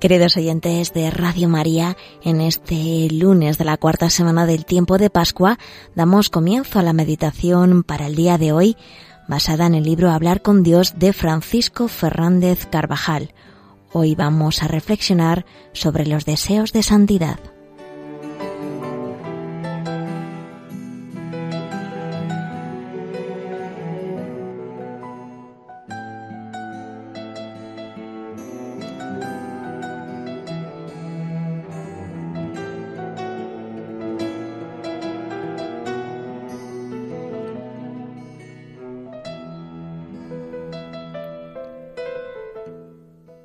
Queridos oyentes de Radio María, en este lunes de la cuarta semana del tiempo de Pascua damos comienzo a la meditación para el día de hoy, basada en el libro Hablar con Dios de Francisco Fernández Carvajal. Hoy vamos a reflexionar sobre los deseos de santidad.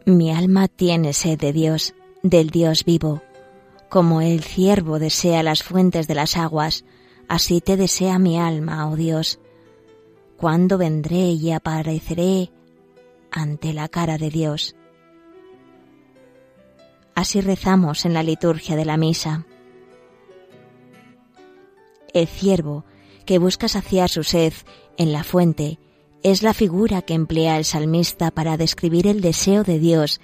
Mi alma tiene sed de Dios, del Dios vivo. Como el ciervo desea las fuentes de las aguas, así te desea mi alma, oh Dios. ¿Cuándo vendré y apareceré ante la cara de Dios? Así rezamos en la liturgia de la misa. El ciervo, que busca saciar su sed en la fuente, es la figura que emplea el salmista para describir el deseo de Dios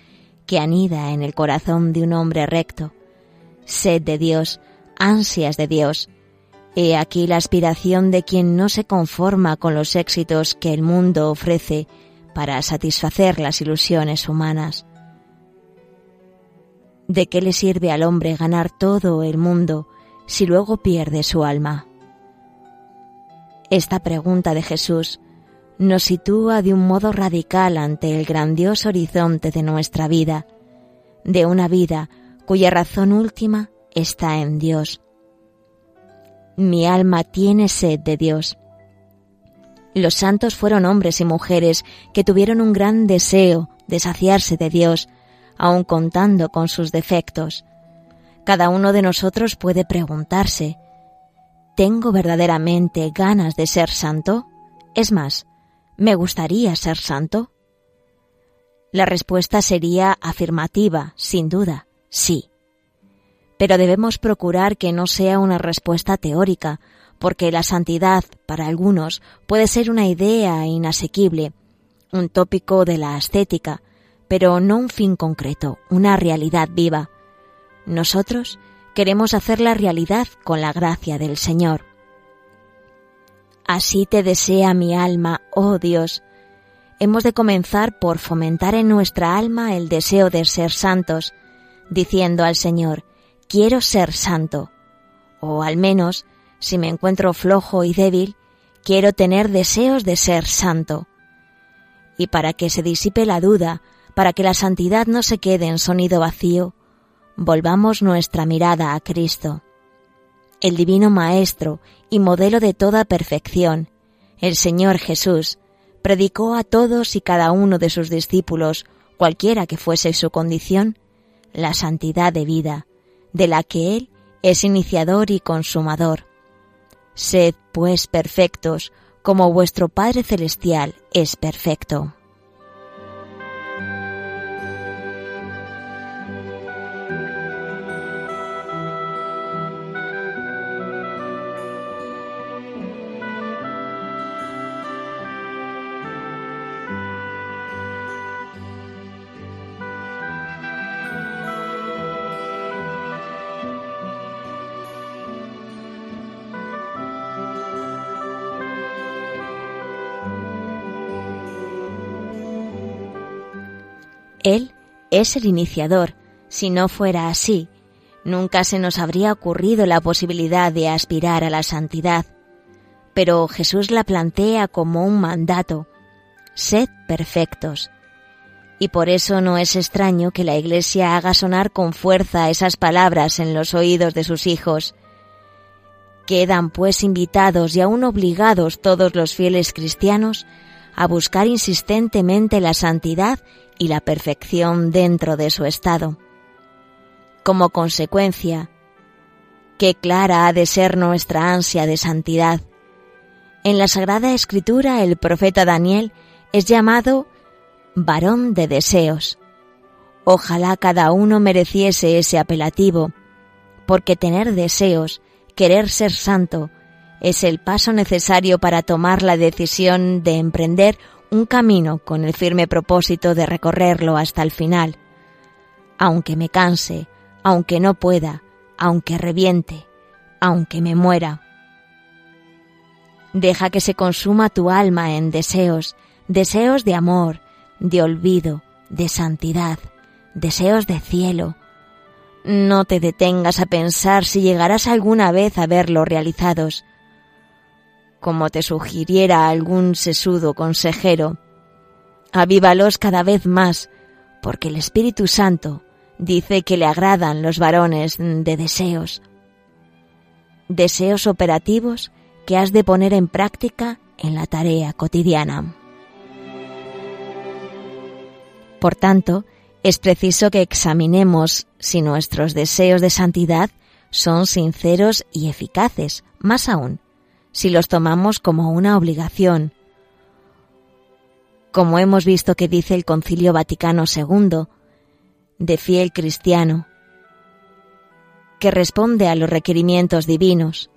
que anida en el corazón de un hombre recto. Sed de Dios, ansias de Dios. He aquí la aspiración de quien no se conforma con los éxitos que el mundo ofrece para satisfacer las ilusiones humanas. ¿De qué le sirve al hombre ganar todo el mundo si luego pierde su alma? Esta pregunta de Jesús nos sitúa de un modo radical ante el grandioso horizonte de nuestra vida, de una vida cuya razón última está en Dios. Mi alma tiene sed de Dios. Los santos fueron hombres y mujeres que tuvieron un gran deseo de saciarse de Dios, aun contando con sus defectos. Cada uno de nosotros puede preguntarse, ¿tengo verdaderamente ganas de ser santo? Es más, ¿Me gustaría ser santo? La respuesta sería afirmativa, sin duda, sí. Pero debemos procurar que no sea una respuesta teórica, porque la santidad, para algunos, puede ser una idea inasequible, un tópico de la ascética, pero no un fin concreto, una realidad viva. Nosotros queremos hacer la realidad con la gracia del Señor. Así te desea mi alma, oh Dios. Hemos de comenzar por fomentar en nuestra alma el deseo de ser santos, diciendo al Señor, quiero ser santo. O al menos, si me encuentro flojo y débil, quiero tener deseos de ser santo. Y para que se disipe la duda, para que la santidad no se quede en sonido vacío, volvamos nuestra mirada a Cristo el Divino Maestro y modelo de toda perfección, el Señor Jesús, predicó a todos y cada uno de sus discípulos, cualquiera que fuese su condición, la santidad de vida, de la que Él es iniciador y consumador. Sed, pues, perfectos, como vuestro Padre Celestial es perfecto. Él es el iniciador. Si no fuera así, nunca se nos habría ocurrido la posibilidad de aspirar a la santidad. Pero Jesús la plantea como un mandato. Sed perfectos. Y por eso no es extraño que la Iglesia haga sonar con fuerza esas palabras en los oídos de sus hijos. Quedan pues invitados y aún obligados todos los fieles cristianos a buscar insistentemente la santidad y la perfección dentro de su estado. Como consecuencia, qué clara ha de ser nuestra ansia de santidad. En la Sagrada Escritura el profeta Daniel es llamado varón de deseos. Ojalá cada uno mereciese ese apelativo, porque tener deseos, querer ser santo, es el paso necesario para tomar la decisión de emprender un camino con el firme propósito de recorrerlo hasta el final. aunque me canse, aunque no pueda, aunque reviente, aunque me muera. Deja que se consuma tu alma en deseos, deseos de amor, de olvido, de santidad, deseos de cielo. No te detengas a pensar si llegarás alguna vez a verlos realizados. Como te sugiriera algún sesudo consejero, avívalos cada vez más, porque el Espíritu Santo dice que le agradan los varones de deseos. Deseos operativos que has de poner en práctica en la tarea cotidiana. Por tanto, es preciso que examinemos si nuestros deseos de santidad son sinceros y eficaces, más aún, si los tomamos como una obligación. Como hemos visto que dice el Concilio Vaticano II, de fiel cristiano, que responde a los requerimientos divinos,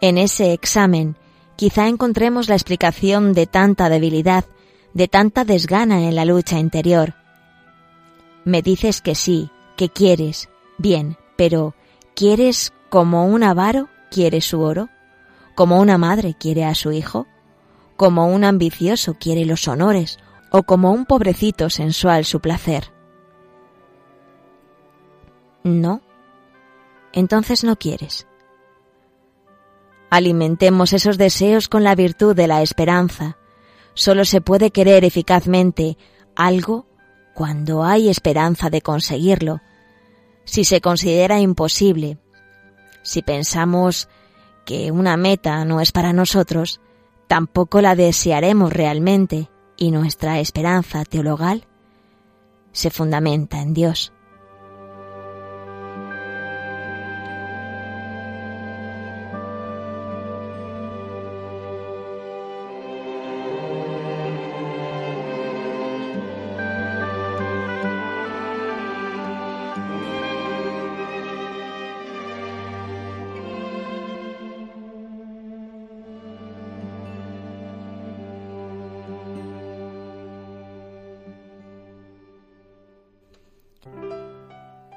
en ese examen quizá encontremos la explicación de tanta debilidad, de tanta desgana en la lucha interior. Me dices que sí, que quieres, bien, pero ¿quieres como un avaro quiere su oro? ¿Como una madre quiere a su hijo? ¿Como un ambicioso quiere los honores? ¿O como un pobrecito sensual su placer? No. Entonces no quieres. Alimentemos esos deseos con la virtud de la esperanza. Solo se puede querer eficazmente algo cuando hay esperanza de conseguirlo. Si se considera imposible, si pensamos que una meta no es para nosotros, tampoco la desearemos realmente y nuestra esperanza teologal se fundamenta en Dios.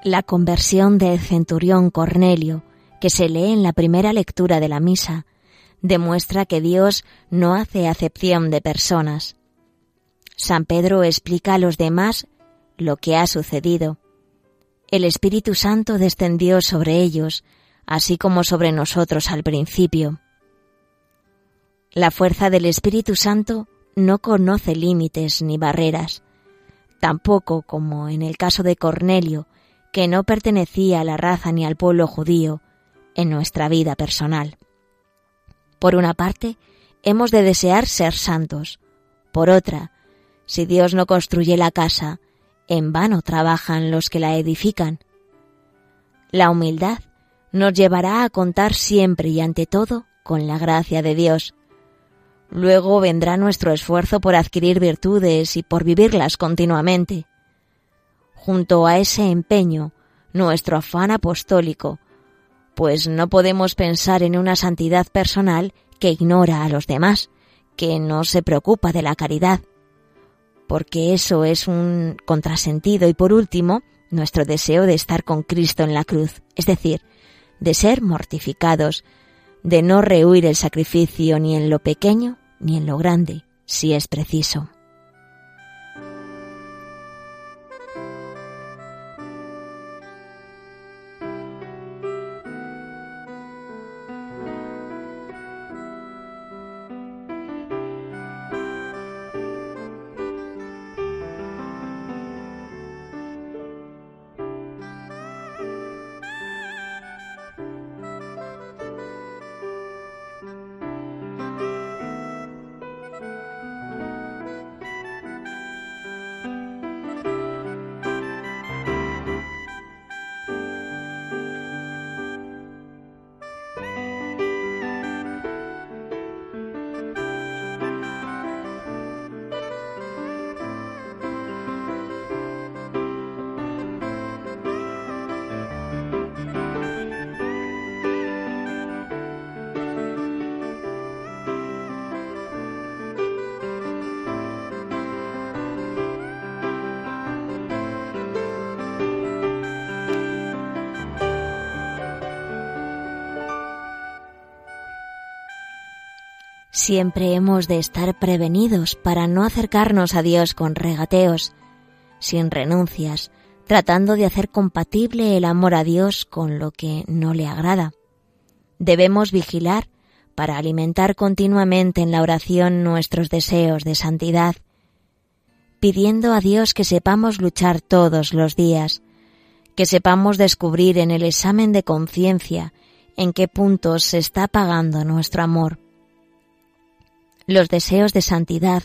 La conversión del centurión Cornelio, que se lee en la primera lectura de la misa, demuestra que Dios no hace acepción de personas. San Pedro explica a los demás lo que ha sucedido. El Espíritu Santo descendió sobre ellos, así como sobre nosotros al principio. La fuerza del Espíritu Santo no conoce límites ni barreras, tampoco como en el caso de Cornelio, que no pertenecía a la raza ni al pueblo judío en nuestra vida personal. Por una parte, hemos de desear ser santos. Por otra, si Dios no construye la casa, en vano trabajan los que la edifican. La humildad nos llevará a contar siempre y ante todo con la gracia de Dios. Luego vendrá nuestro esfuerzo por adquirir virtudes y por vivirlas continuamente junto a ese empeño nuestro afán apostólico, pues no podemos pensar en una santidad personal que ignora a los demás, que no se preocupa de la caridad, porque eso es un contrasentido y por último, nuestro deseo de estar con Cristo en la cruz, es decir, de ser mortificados, de no rehuir el sacrificio ni en lo pequeño ni en lo grande, si es preciso. Siempre hemos de estar prevenidos para no acercarnos a Dios con regateos, sin renuncias, tratando de hacer compatible el amor a Dios con lo que no le agrada. Debemos vigilar para alimentar continuamente en la oración nuestros deseos de santidad, pidiendo a Dios que sepamos luchar todos los días, que sepamos descubrir en el examen de conciencia en qué puntos se está apagando nuestro amor. Los deseos de santidad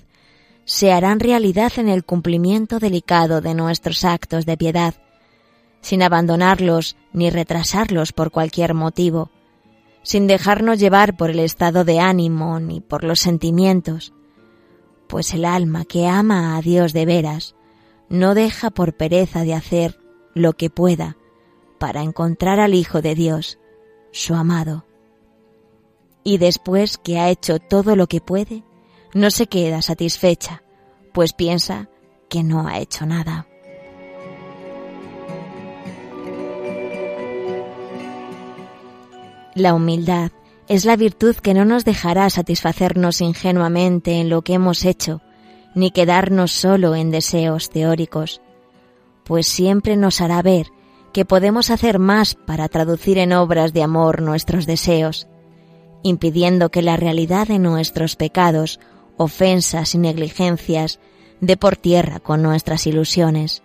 se harán realidad en el cumplimiento delicado de nuestros actos de piedad, sin abandonarlos ni retrasarlos por cualquier motivo, sin dejarnos llevar por el estado de ánimo ni por los sentimientos, pues el alma que ama a Dios de veras no deja por pereza de hacer lo que pueda para encontrar al Hijo de Dios, su amado. Y después que ha hecho todo lo que puede, no se queda satisfecha, pues piensa que no ha hecho nada. La humildad es la virtud que no nos dejará satisfacernos ingenuamente en lo que hemos hecho, ni quedarnos solo en deseos teóricos, pues siempre nos hará ver que podemos hacer más para traducir en obras de amor nuestros deseos, impidiendo que la realidad de nuestros pecados ofensas y negligencias de por tierra con nuestras ilusiones.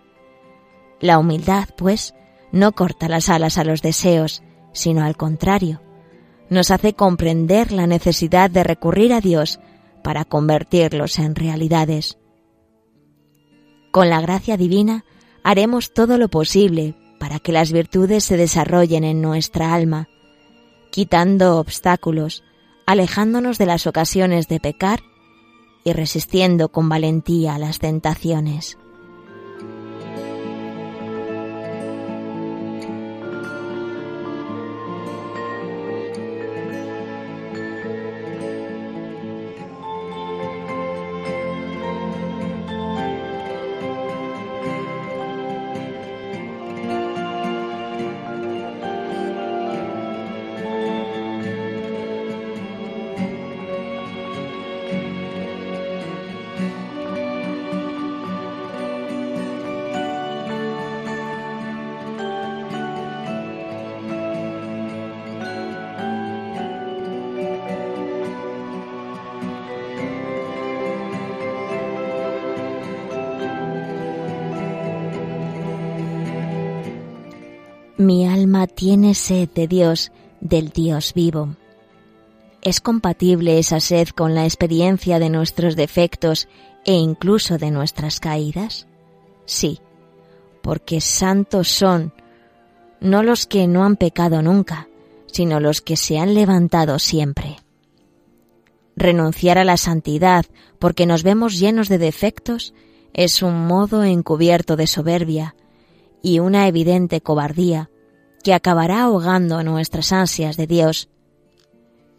La humildad, pues, no corta las alas a los deseos, sino al contrario, nos hace comprender la necesidad de recurrir a Dios para convertirlos en realidades. Con la gracia divina haremos todo lo posible para que las virtudes se desarrollen en nuestra alma, quitando obstáculos, alejándonos de las ocasiones de pecar y resistiendo con valentía las tentaciones. Mi alma tiene sed de Dios, del Dios vivo. ¿Es compatible esa sed con la experiencia de nuestros defectos e incluso de nuestras caídas? Sí, porque santos son no los que no han pecado nunca, sino los que se han levantado siempre. Renunciar a la santidad porque nos vemos llenos de defectos es un modo encubierto de soberbia, y una evidente cobardía que acabará ahogando nuestras ansias de Dios.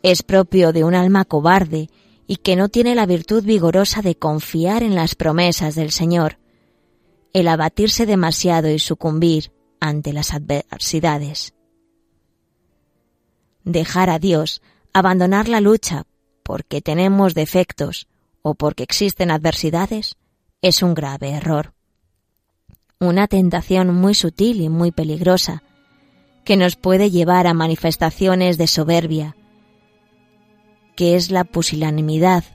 Es propio de un alma cobarde y que no tiene la virtud vigorosa de confiar en las promesas del Señor, el abatirse demasiado y sucumbir ante las adversidades. Dejar a Dios, abandonar la lucha porque tenemos defectos o porque existen adversidades, es un grave error una tentación muy sutil y muy peligrosa, que nos puede llevar a manifestaciones de soberbia, que es la pusilanimidad,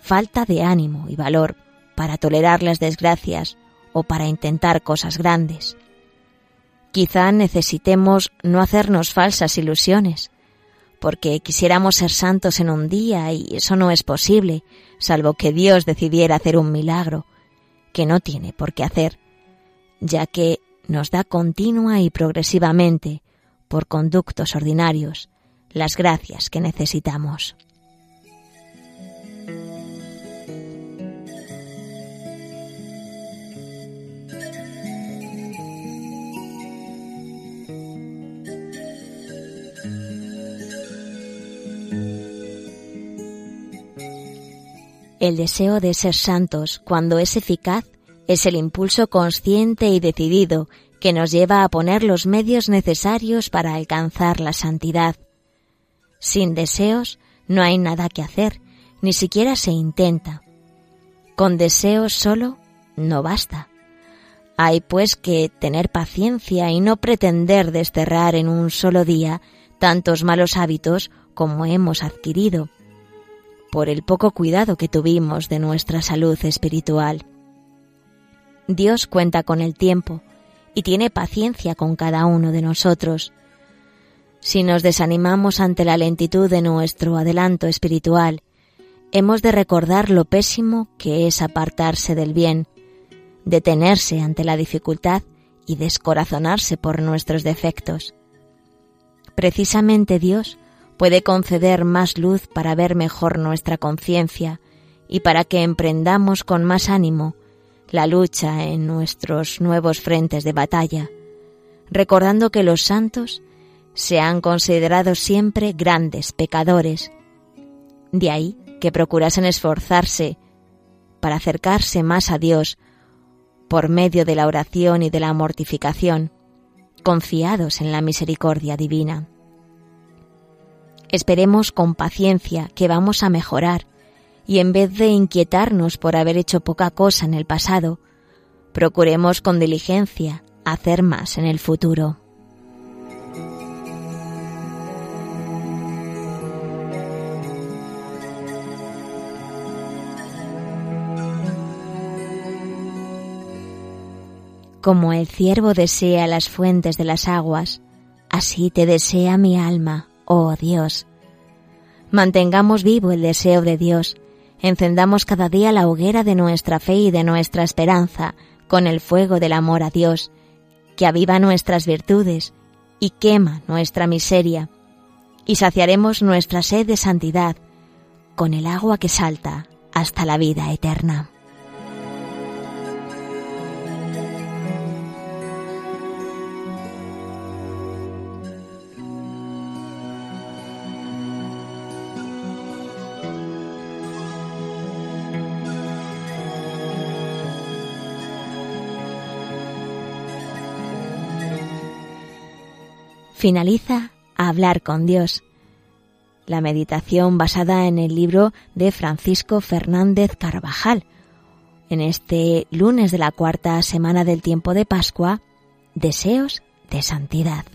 falta de ánimo y valor para tolerar las desgracias o para intentar cosas grandes. Quizá necesitemos no hacernos falsas ilusiones, porque quisiéramos ser santos en un día y eso no es posible, salvo que Dios decidiera hacer un milagro, que no tiene por qué hacer ya que nos da continua y progresivamente, por conductos ordinarios, las gracias que necesitamos. El deseo de ser santos, cuando es eficaz, es el impulso consciente y decidido que nos lleva a poner los medios necesarios para alcanzar la santidad. Sin deseos no hay nada que hacer, ni siquiera se intenta. Con deseos solo no basta. Hay pues que tener paciencia y no pretender desterrar en un solo día tantos malos hábitos como hemos adquirido, por el poco cuidado que tuvimos de nuestra salud espiritual. Dios cuenta con el tiempo y tiene paciencia con cada uno de nosotros. Si nos desanimamos ante la lentitud de nuestro adelanto espiritual, hemos de recordar lo pésimo que es apartarse del bien, detenerse ante la dificultad y descorazonarse por nuestros defectos. Precisamente Dios puede conceder más luz para ver mejor nuestra conciencia y para que emprendamos con más ánimo la lucha en nuestros nuevos frentes de batalla, recordando que los santos se han considerado siempre grandes pecadores. De ahí que procurasen esforzarse para acercarse más a Dios por medio de la oración y de la mortificación, confiados en la misericordia divina. Esperemos con paciencia que vamos a mejorar y en vez de inquietarnos por haber hecho poca cosa en el pasado, procuremos con diligencia hacer más en el futuro. Como el ciervo desea las fuentes de las aguas, así te desea mi alma, oh Dios. Mantengamos vivo el deseo de Dios, encendamos cada día la hoguera de nuestra fe y de nuestra esperanza con el fuego del amor a Dios, que aviva nuestras virtudes y quema nuestra miseria, y saciaremos nuestra sed de santidad con el agua que salta hasta la vida eterna. Finaliza hablar con Dios. La meditación basada en el libro de Francisco Fernández Carvajal. En este lunes de la cuarta semana del tiempo de Pascua, Deseos de Santidad.